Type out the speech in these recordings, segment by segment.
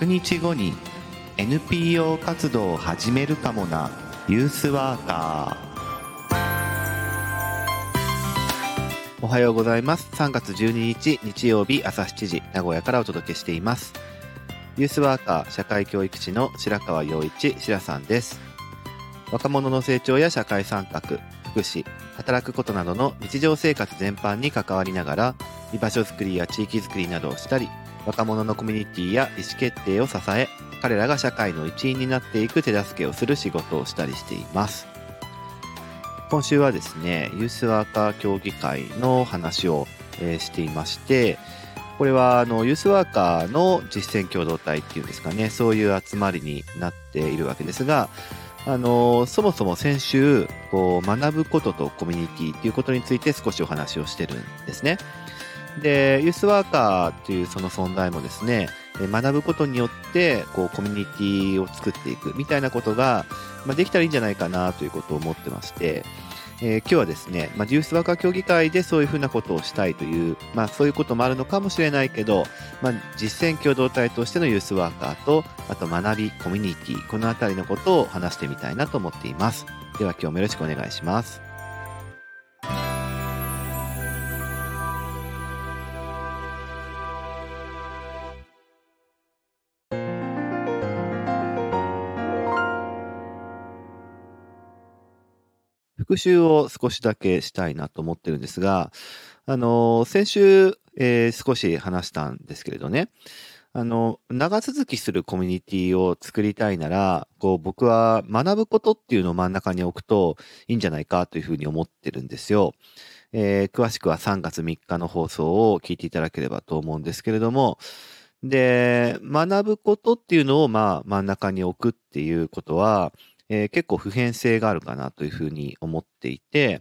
100日後に NPO 活動を始めるかもな。ユースワーカー。おはようございます。3月12日日曜日朝7時名古屋からお届けしています。ユースワーカー社会教育士の白川陽一白さんです。若者の成長や社会参画福祉働くことなどの日常生活全般に関わりながら居場所づくりや地域づくりなどをしたり若者のコミュニティや意思決定を支え彼らが社会の一員になっていく手助けをする仕事をしたりしています今週はですねユースワーカー協議会の話を、えー、していましてこれはあのユースワーカーの実践共同体っていうんですかねそういう集まりになっているわけですがあのそもそも先週こう学ぶこととコミュニティっていうことについて少しお話をしてるんですね。で、ユースワーカーっていうその存在もですね、学ぶことによってこうコミュニティを作っていくみたいなことが、ま、できたらいいんじゃないかなということを思ってまして、えー、今日はですね、まあ、ユースワーカー協議会でそういうふうなことをしたいという、まあ、そういうこともあるのかもしれないけど、まあ、実践共同体としてのユースワーカーと、あと学び、コミュニティ、このあたりのことを話してみたいなと思っています。では今日もよろしくお願いします。復習を少しだけしたいなと思ってるんですが、あの、先週、えー、少し話したんですけれどね、あの、長続きするコミュニティを作りたいなら、こう、僕は学ぶことっていうのを真ん中に置くといいんじゃないかというふうに思ってるんですよ。えー、詳しくは3月3日の放送を聞いていただければと思うんですけれども、で、学ぶことっていうのをまあ真ん中に置くっていうことは、えー、結構普遍性があるかなというふうに思っていて、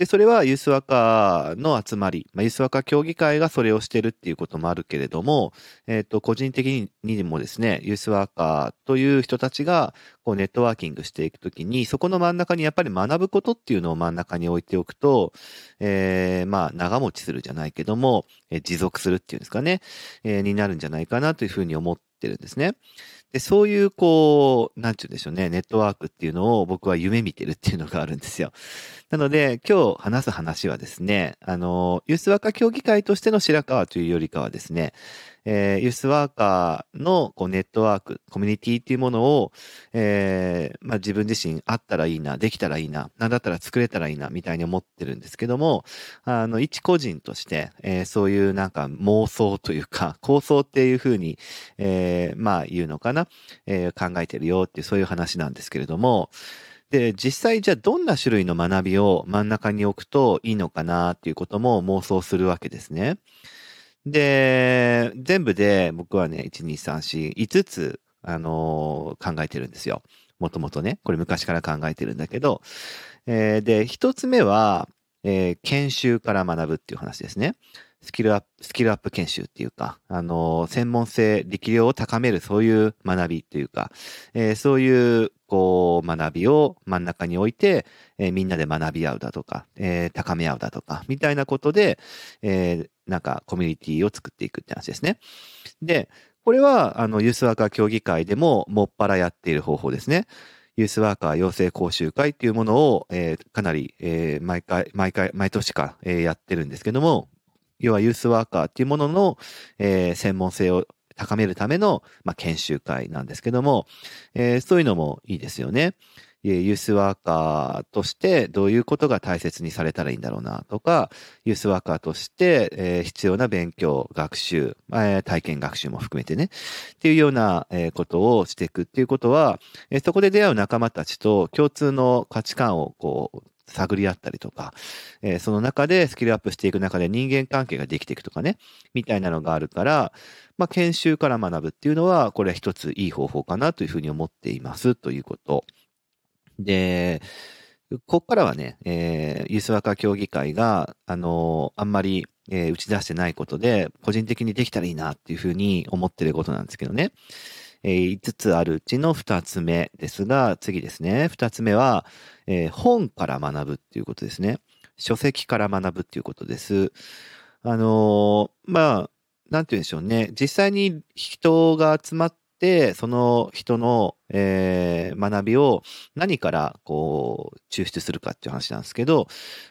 で、それはユースワーカーの集まり、まあ、ユースワーカー協議会がそれをしてるっていうこともあるけれども、えっ、ー、と、個人的にもですね、ユースワーカーという人たちが、こう、ネットワーキングしていくときに、そこの真ん中にやっぱり学ぶことっていうのを真ん中に置いておくと、えー、まあ、長持ちするじゃないけども、えー、持続するっていうんですかね、えー、になるんじゃないかなというふうに思ってるんですね。で、そういう、こう、なんて言うんでしょうね、ネットワークっていうのを僕は夢見てるっていうのがあるんですよ。なので、今日話す話はですね、あの、ユースワーカー協議会としての白川というよりかはですね、えー、ユースワーカーのこうネットワーク、コミュニティっていうものを、えー、まあ、自分自身あったらいいな、できたらいいな、なんだったら作れたらいいな、みたいに思ってるんですけども、あの、一個人として、えー、そういうなんか妄想というか、構想っていうふうに、えー、まあ言うのかな、えー、考えてるよっていうそういう話なんですけれども、で、実際じゃあどんな種類の学びを真ん中に置くといいのかなっていうことも妄想するわけですね。で、全部で僕はね、1、2、3、4、5つ、あのー、考えてるんですよ。もともとね、これ昔から考えてるんだけど、えー、で、一つ目は、えー、研修から学ぶっていう話ですね。スキルアップ、スキルアップ研修っていうか、あの、専門性、力量を高めるそういう学びっていうか、えー、そういう、こう、学びを真ん中に置いて、え、みんなで学び合うだとか、え、高め合うだとか、みたいなことで、えなんかコミュニティを作っていくって話ですね。で、これは、あの、ユースワーカー協議会でも、もっぱらやっている方法ですね。ユースワーカー養成講習会っていうものを、えー、かなり、えー、毎回、毎回、毎年か、えー、やってるんですけども、要はユースワーカーっていうものの、え、専門性を高めるための、まあ、研修会なんですけども、え、そういうのもいいですよね。ユースワーカーとしてどういうことが大切にされたらいいんだろうなとか、ユースワーカーとして、必要な勉強、学習、体験学習も含めてね、っていうような、ことをしていくっていうことは、そこで出会う仲間たちと共通の価値観をこう、探り合ったりとか、その中でスキルアップしていく中で人間関係ができていくとかね、みたいなのがあるから、まあ、研修から学ぶっていうのは、これは一ついい方法かなというふうに思っていますということ。で、こっからはね、えー、ユースワーカー協議会が、あのー、あんまり、えー、打ち出してないことで、個人的にできたらいいなっていうふうに思ってることなんですけどね。えー、5つあるうちの2つ目ですが、次ですね。2つ目は、えー、本から学ぶっていうことですね。書籍から学ぶっていうことです。あのー、まあ、なんて言うんでしょうね。実際に人が集まって、その人の、えー学びを何からこう抽出するかっていう話なんですけど、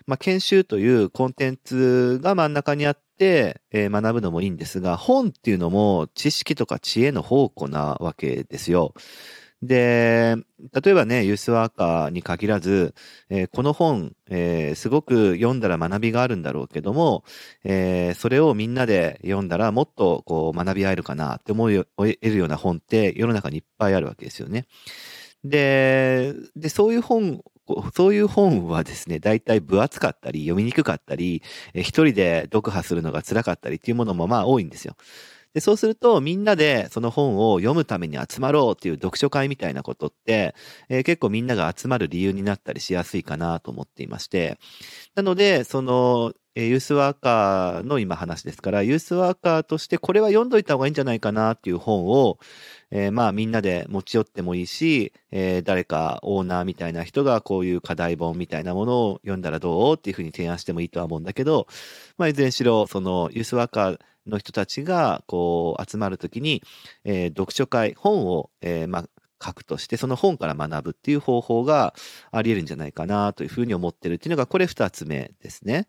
まあ、研修というコンテンツが真ん中にあって、えー学ぶのもいいんですが、本っていうのも知識とか知恵の宝庫なわけですよ。で、例えばね、ユースワーカーに限らず、えーこの本、えーすごく読んだら学びがあるんだろうけども、えーそれをみんなで読んだらもっとこう学び合えるかなって思えるような本って世の中にいっぱいあるわけですよね。で、で、そういう本、そういう本はですね、大体分厚かったり、読みにくかったり、一人で読破するのが辛かったりっていうものもまあ多いんですよ。で、そうするとみんなでその本を読むために集まろうっていう読書会みたいなことって、えー結構みんなが集まる理由になったりしやすいかなと思っていまして、なので、その、えーユースワーカーの今話ですから、ユースワーカーとしてこれは読んどいた方がいいんじゃないかなっていう本を、えーまあみんなで持ち寄ってもいいし、えー誰かオーナーみたいな人がこういう課題本みたいなものを読んだらどうっていうふうに提案してもいいとは思うんだけど、まあいずれにしろ、そのユースワーカーの人たちがこう集まるときに、えー読書会、本を、えーまあ書くとして、その本から学ぶっていう方法があり得るんじゃないかなというふうに思ってるっていうのが、これ二つ目ですね。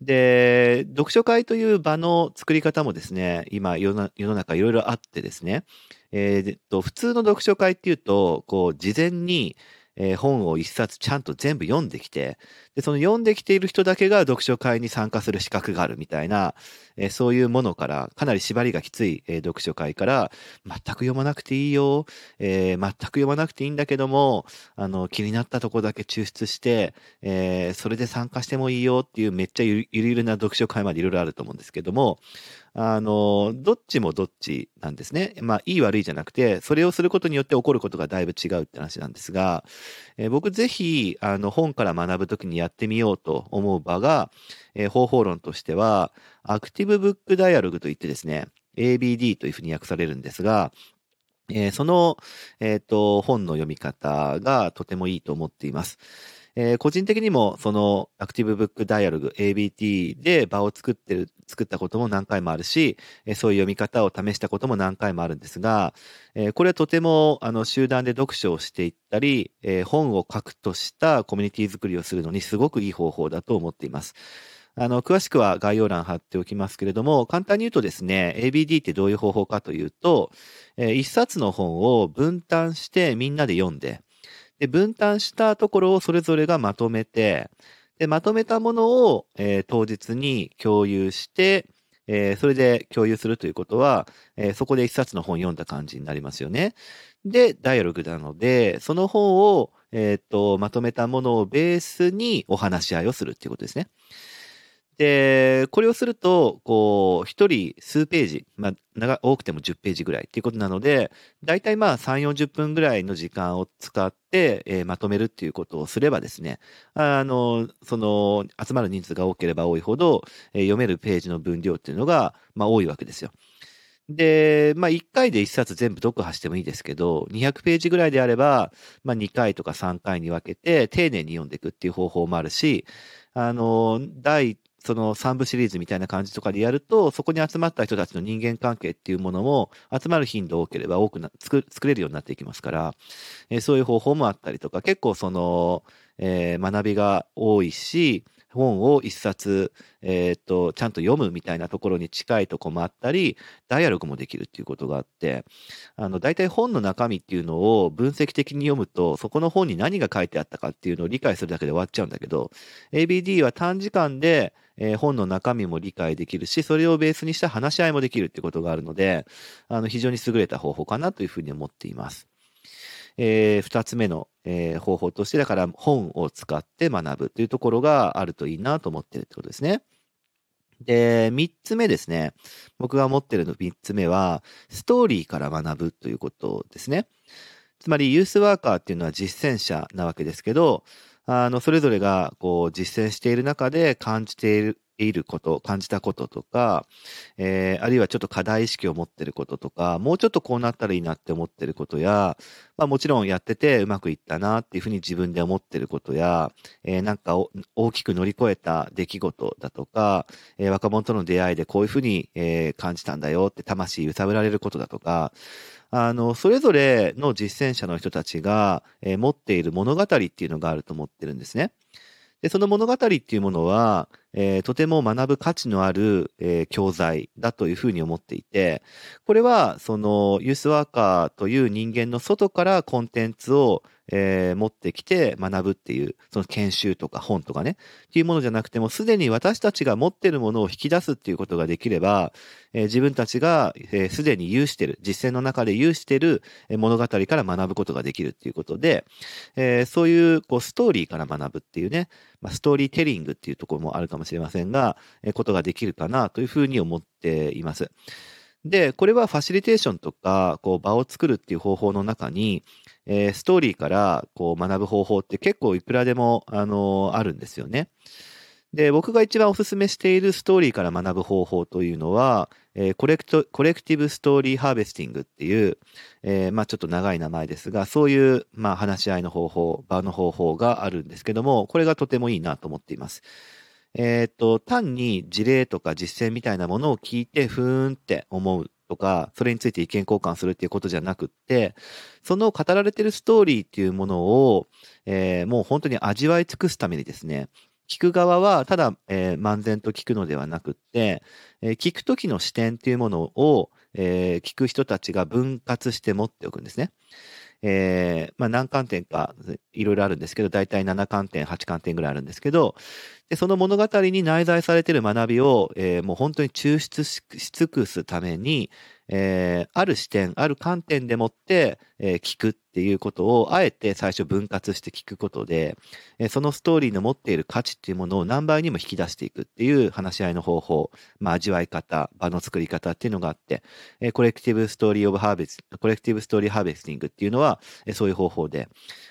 で、読書会という場の作り方もですね、今世の中いろいろあってですね、えーっと、普通の読書会っていうと、こう、事前に、えー本を一冊ちゃんと全部読んできて、で、その読んできている人だけが読書会に参加する資格があるみたいな、えーそういうものから、かなり縛りがきつい、えー読書会から、全く読まなくていいよ、えー全く読まなくていいんだけども、あの、気になったとこだけ抽出して、えーそれで参加してもいいよっていうめっちゃゆるゆるな読書会までいろいろあると思うんですけども、あの、どっちもどっちなんですね。まあ、いい悪いじゃなくて、それをすることによって起こることがだいぶ違うって話なんですが、えー僕ぜひ、あの、本から学ぶときにやってみようと思う場が、えー方法論としては、アクティブブックダイアログといってですね、ABD というふうに訳されるんですが、えーその、えっ、と、本の読み方がとてもいいと思っています。えー個人的にもそのアクティブブックダイアログ ABT で場を作ってる、作ったことも何回もあるし、えーそういう読み方を試したことも何回もあるんですが、えーこれはとてもあの集団で読書をしていったり、え本を書くとしたコミュニティ作りをするのにすごくいい方法だと思っています。あの、詳しくは概要欄貼っておきますけれども、簡単に言うとですね、ABD ってどういう方法かというと、えー一冊の本を分担してみんなで読んで、で、分担したところをそれぞれがまとめて、で、まとめたものを、えー当日に共有して、えーそれで共有するということは、えーそこで一冊の本読んだ感じになりますよね。で、ダイアログなので、その本を、えーっと、まとめたものをベースにお話し合いをするっていうことですね。で、これをすると、こう、一人数ページ、まあ、長多くても10ページぐらいっていうことなので、大体まあ3、40分ぐらいの時間を使って、えーまとめるっていうことをすればですね、あの、その、集まる人数が多ければ多いほど、えー読めるページの分量っていうのが、まあ多いわけですよ。で、まあ1回で1冊全部読破してもいいですけど、200ページぐらいであれば、まあ2回とか3回に分けて丁寧に読んでいくっていう方法もあるし、あの、第、その3部シリーズみたいな感じとかでやると、そこに集まった人たちの人間関係っていうものも、集まる頻度多ければ多くな、作作れるようになっていきますから、えーそういう方法もあったりとか、結構その、えー学びが多いし、本を一冊、えーっと、ちゃんと読むみたいなところに近いとこもあったり、ダイアログもできるっていうことがあって、あの、大体本の中身っていうのを分析的に読むと、そこの本に何が書いてあったかっていうのを理解するだけで終わっちゃうんだけど、ABD は短時間で、えー本の中身も理解できるし、それをベースにした話し合いもできるっていうことがあるので、あの、非常に優れた方法かなというふうに思っています。えー二つ目の、えー方法として、だから本を使って学ぶというところがあるといいなと思ってるってことですね。で、三つ目ですね。僕が持ってるの三つ目は、ストーリーから学ぶということですね。つまり、ユースワーカーっていうのは実践者なわけですけど、あの、それぞれが、こう、実践している中で感じている、いること、感じたこととか、えー、あるいはちょっと課題意識を持ってることとか、もうちょっとこうなったらいいなって思ってることや、まあもちろんやっててうまくいったなっていうふうに自分で思ってることや、えー、なんか大きく乗り越えた出来事だとか、えー、若者との出会いでこういうふうに、えー、感じたんだよって魂揺さぶられることだとか、あの、それぞれの実践者の人たちが、えー、持っている物語っていうのがあると思ってるんですね。で、その物語っていうものは、えー、とても学ぶ価値のある、えー、教材だというふうに思っていて、これは、その、ユースワーカーという人間の外からコンテンツを、えー、持ってきて学ぶっていう、その研修とか本とかね、っていうものじゃなくても、すでに私たちが持ってるものを引き出すっていうことができれば、えー、自分たちがすで、に有してる、実践の中で有してる物語から学ぶことができるっていうことで、えー、そういうこうストーリーから学ぶっていうね、まあ、ストーリーテリングっていうところもあるかもしれませんが、えー、ことができるかなというふうに思っています。で、これはファシリテーションとか、こう場を作るっていう方法の中に、えー、ストーリーからこう学ぶ方法って結構いくらでも、あのー、あるんですよね。で、僕が一番お勧めしているストーリーから学ぶ方法というのは、えー、 collect、collective story harvesting っていう、えー、まあちょっと長い名前ですが、そういう、まあ話し合いの方法、場の方法があるんですけども、これがとてもいいなと思っています。えっ、と、単に事例とか実践みたいなものを聞いて、ふーんって思うとか、それについて意見交換するっていうことじゃなくって、その語られてるストーリーっていうものを、えー、もう本当に味わい尽くすためにですね、聞く側はただ、えー、漫然と聞くのではなくって、えー、聞く時の視点っていうものを、えー、聞く人たちが分割して持っておくんですね。えー、まあ何観点かいろいろあるんですけど、大体7観点、8観点ぐらいあるんですけど、でその物語に内在されている学びを、えー、もう本当に抽出し尽くすために、えー、ある視点、ある観点でもって、えー、聞くっていうことを、あえて最初分割して聞くことで、えー、そのストーリーの持っている価値っていうものを何倍にも引き出していくっていう話し合いの方法、まあ、味わい方、場の作り方っていうのがあって、えー、 collective story of harves、collective story harvesting っていうのは、えー、そういう方法で、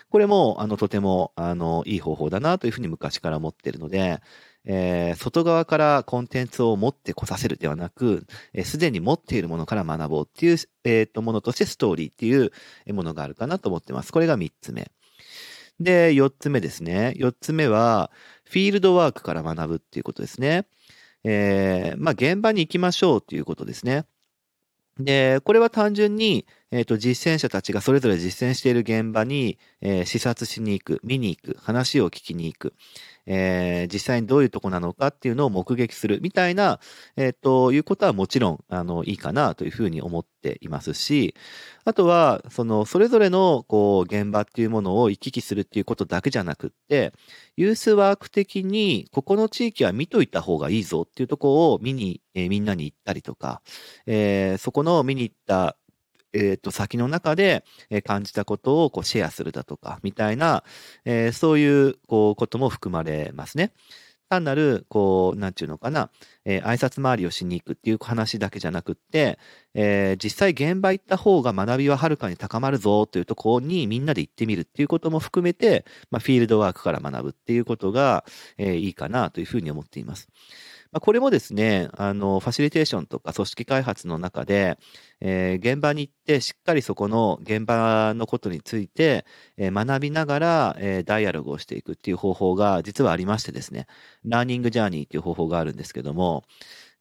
これも、あの、とても、あの、いい方法だなというふうに昔から思ってるので、えー、外側からコンテンツを持ってこさせるではなく、す、で、に持っているものから学ぼうっていう、えー、とものとしてストーリーっていうものがあるかなと思ってます。これが3つ目。で、4つ目ですね。4つ目は、フィールドワークから学ぶっていうことですね。えー、まあ、現場に行きましょうっていうことですね。で、これは単純に、えっ、ー、と、実践者たちがそれぞれ実践している現場に、えー、視察しに行く、見に行く、話を聞きに行く、えー、実際にどういうとこなのかっていうのを目撃するみたいな、えっ、と、いうことはもちろん、あの、いいかなというふうに思っていますし、あとは、その、それぞれの、こう、現場っていうものを行き来するっていうことだけじゃなくって、ユースワーク的に、ここの地域は見といた方がいいぞっていうとこを見に、えー、みんなに行ったりとか、えー、そこの見に行ったえっ、と、先の中で、感じたことをこうシェアするだとか、みたいな、えー、そういう、こう、ことも含まれますね。単なる、こう、なんていうのかな、えー、挨拶回りをしに行くっていう話だけじゃなくって、えー、実際現場行った方が学びははるかに高まるぞというところにみんなで行ってみるっていうことも含めて、まあ、フィールドワークから学ぶっていうことが、えー、いいかなというふうに思っています。まあ、これもですね、あの、ファシリテーションとか組織開発の中で、えー、現場に行ってしっかりそこの現場のことについて、えー、学びながら、えー、ダイアログをしていくっていう方法が実はありましてですね、ラーニングジャーニーっていう方法があるんですけども、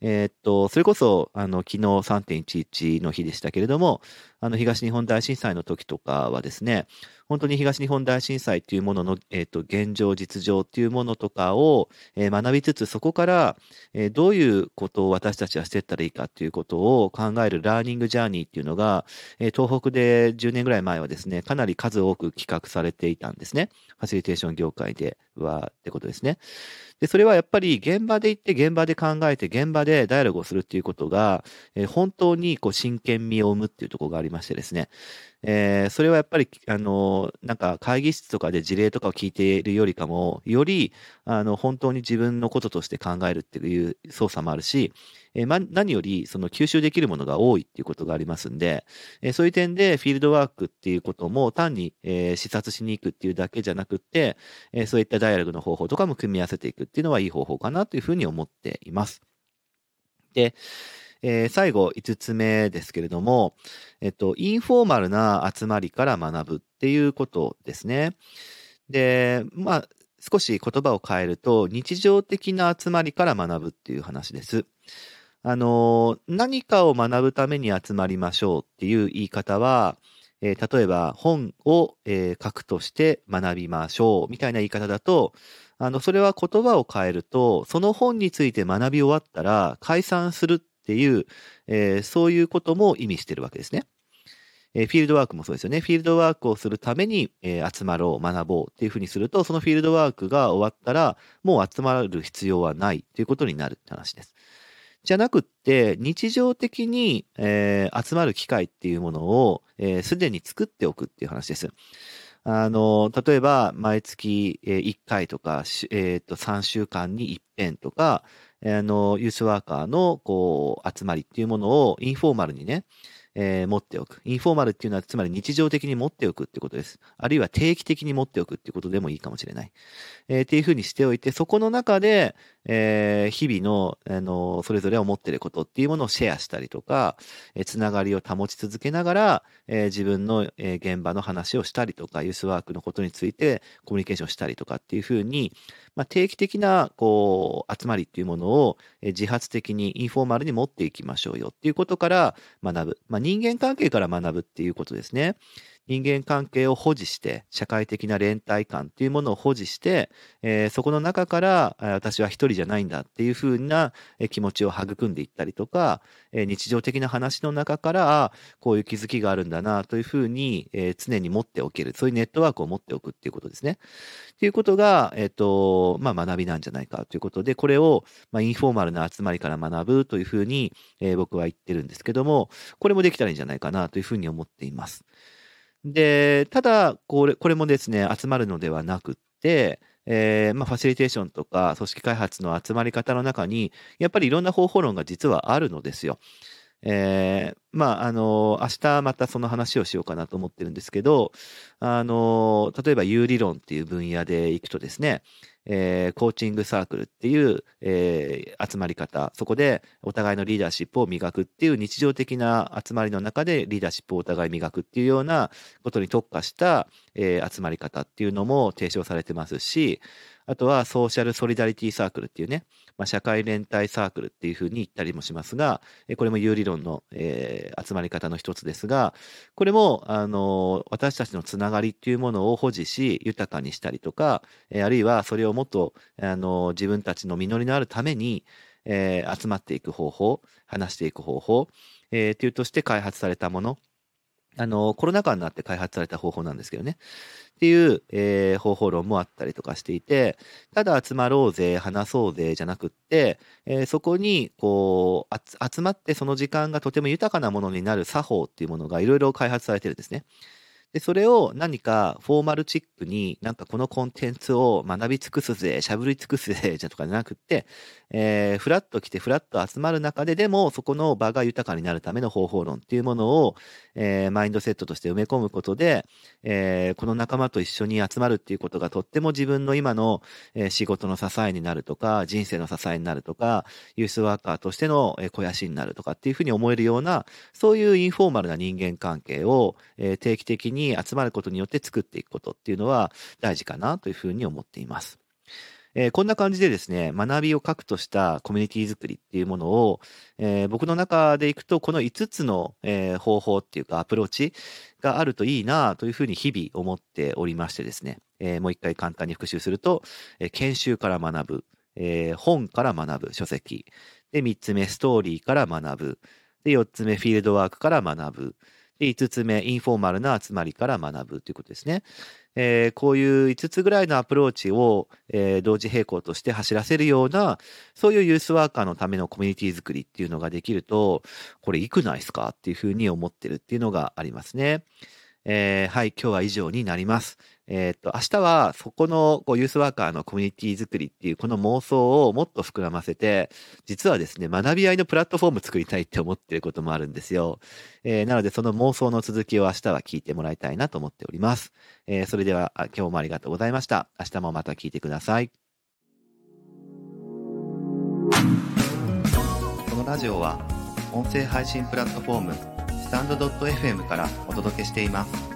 えー、っと、それこそ、あの、昨日3.11の日でしたけれども、あの、東日本大震災の時とかはですね、本当に東日本大震災っていうものの、えっ、と、現状、実情っていうものとかを、えー、学びつつ、そこから、えー、どういうことを私たちはしていったらいいかっていうことを考えるラーニングジャーニーっていうのが、えー、東北で10年ぐらい前はですね、かなり数多く企画されていたんですね。ファシリテーション業界ではってことですね。で、それはやっぱり現場で行って現場で考えて現場でダイアログをするっていうことが、えー、本当にこう真剣味を生むっていうところがありましてですね、えー、それはやっぱり、あの、なんか会議室とかで事例とかを聞いているよりかも、より、あの、本当に自分のこととして考えるっていう操作もあるし、えー、ま、何より、その吸収できるものが多いっていうことがありますんで、えー、そういう点でフィールドワークっていうことも単に、えー、視察しに行くっていうだけじゃなくって、えー、そういったダイアログの方法とかも組み合わせていくっていうのはいい方法かなというふうに思っています。で、えー、最後、5つ目ですけれども、えっと、インフォーマルな集まりから学ぶっていうことですね。で、まあ、少し言葉を変えると、日常的な集まりから学ぶっていう話です。あの、何かを学ぶために集まりましょうっていう言い方は、えー、例えば本を、えー、書くとして学びましょうみたいな言い方だと、あの、それは言葉を変えると、その本について学び終わったら解散するっていう、えー、そういうことも意味してるわけですね。えー、フィールドワークもそうですよね。フィールドワークをするために、えー、集まろう、学ぼうっていうふうにすると、そのフィールドワークが終わったら、もう集まる必要はないということになるって話です。じゃなくって、日常的に、えー、集まる機会っていうものを、す、えー、で、に作っておくっていう話です。あの、例えば、毎月1回とか、えっ、ー、と、3週間に1遍とか、あの、ユースワーカーの、こう、集まりっていうものをインフォーマルにね、えー、持っておく。インフォーマルっていうのは、つまり日常的に持っておくってことです。あるいは定期的に持っておくってことでもいいかもしれない。えー、っていうふうにしておいて、そこの中で、えー、日々の、あの、それぞれ思ってることっていうものをシェアしたりとか、えー、つながりを保ち続けながら、えー、自分の、え、現場の話をしたりとか、ユースワークのことについてコミュニケーションしたりとかっていうふうに、まあ、定期的な、こう、集まりっていうものを、え、自発的にインフォーマルに持っていきましょうよっていうことから学ぶ。まあ、人間関係から学ぶっていうことですね。人間関係を保持して、社会的な連帯感っていうものを保持して、えー、そこの中から、私は一人じゃないんだっていうふうな気持ちを育んでいったりとか、えー、日常的な話の中から、こういう気づきがあるんだなというふうに、えー、常に持っておける。そういうネットワークを持っておくっていうことですね。っていうことが、えっ、と、まあ、学びなんじゃないかということで、これを、まあ、インフォーマルな集まりから学ぶというふうに、え僕は言ってるんですけども、これもできたらいいんじゃないかなというふうに思っています。で、ただ、これ、これもですね、集まるのではなくって、えー、まあ、ファシリテーションとか組織開発の集まり方の中に、やっぱりいろんな方法論が実はあるのですよ。えー、まあ、あの、明日またその話をしようかなと思ってるんですけど、あの、例えば有理論っていう分野でいくとですね、えー、コーチングサークルっていう、えー、集まり方、そこでお互いのリーダーシップを磨くっていう日常的な集まりの中でリーダーシップをお互い磨くっていうようなことに特化した、えー、集まり方っていうのも提唱されてますし、あとはソーシャルソリダリティサークルっていうね、まあ、社会連帯サークルっていうふうに言ったりもしますが、これも有理論の、えー、集まり方の一つですが、これも、あの、私たちのつながりっていうものを保持し、豊かにしたりとか、えあるいはそれをもっと、あの、自分たちの実りのあるために、えー、集まっていく方法、話していく方法、えー、というとして開発されたもの、あの、コロナ禍になって開発された方法なんですけどね。っていう、えー、方法論もあったりとかしていて、ただ集まろうぜ、話そうぜ、じゃなくって、えー、そこに、こう、集まってその時間がとても豊かなものになる作法っていうものがいろいろ開発されてるんですね。で、それを何かフォーマルチックになんかこのコンテンツを学び尽くすぜ、しゃぶり尽くすぜ、じゃとかじゃなくって、えー、フラッと来てフラッと集まる中ででもそこの場が豊かになるための方法論っていうものを、えー、マインドセットとして埋め込むことで、えー、この仲間と一緒に集まるっていうことがとっても自分の今の、えー、仕事の支えになるとか、人生の支えになるとか、ユースワーカーとしての肥やしになるとかっていうふうに思えるような、そういうインフォーマルな人間関係を、えー、定期的に集まることによって作っていくことっていうのは大事かなというふうに思っています。えー、こんな感じでですね、学びを核としたコミュニティ作りっていうものを、えー、僕の中でいくと、この5つの、えー、方法っていうかアプローチがあるといいなというふうに日々思っておりましてですね、えもう一回簡単に復習すると、え研修から学ぶ、え本から学ぶ、書籍。で、3つ目、ストーリーから学ぶ。で、4つ目、フィールドワークから学ぶ。で、5つ目、インフォーマルな集まりから学ぶということですね。えーこういう5つぐらいのアプローチを、えー同時並行として走らせるような、そういうユースワーカーのためのコミュニティ作りっていうのができると、これいくないですかっていうふうに思ってるっていうのがありますね。えーはい、今日は以上になります。えっ、と、明日はそこのこうユースワーカーのコミュニティ作りっていうこの妄想をもっと膨らませて、実はですね、学び合いのプラットフォーム作りたいって思ってることもあるんですよ。えーなのでその妄想の続きを明日は聞いてもらいたいなと思っております。えーそれでは今日もありがとうございました。明日もまた聞いてください。このラジオは音声配信プラットフォームスタンド .fm からお届けしています。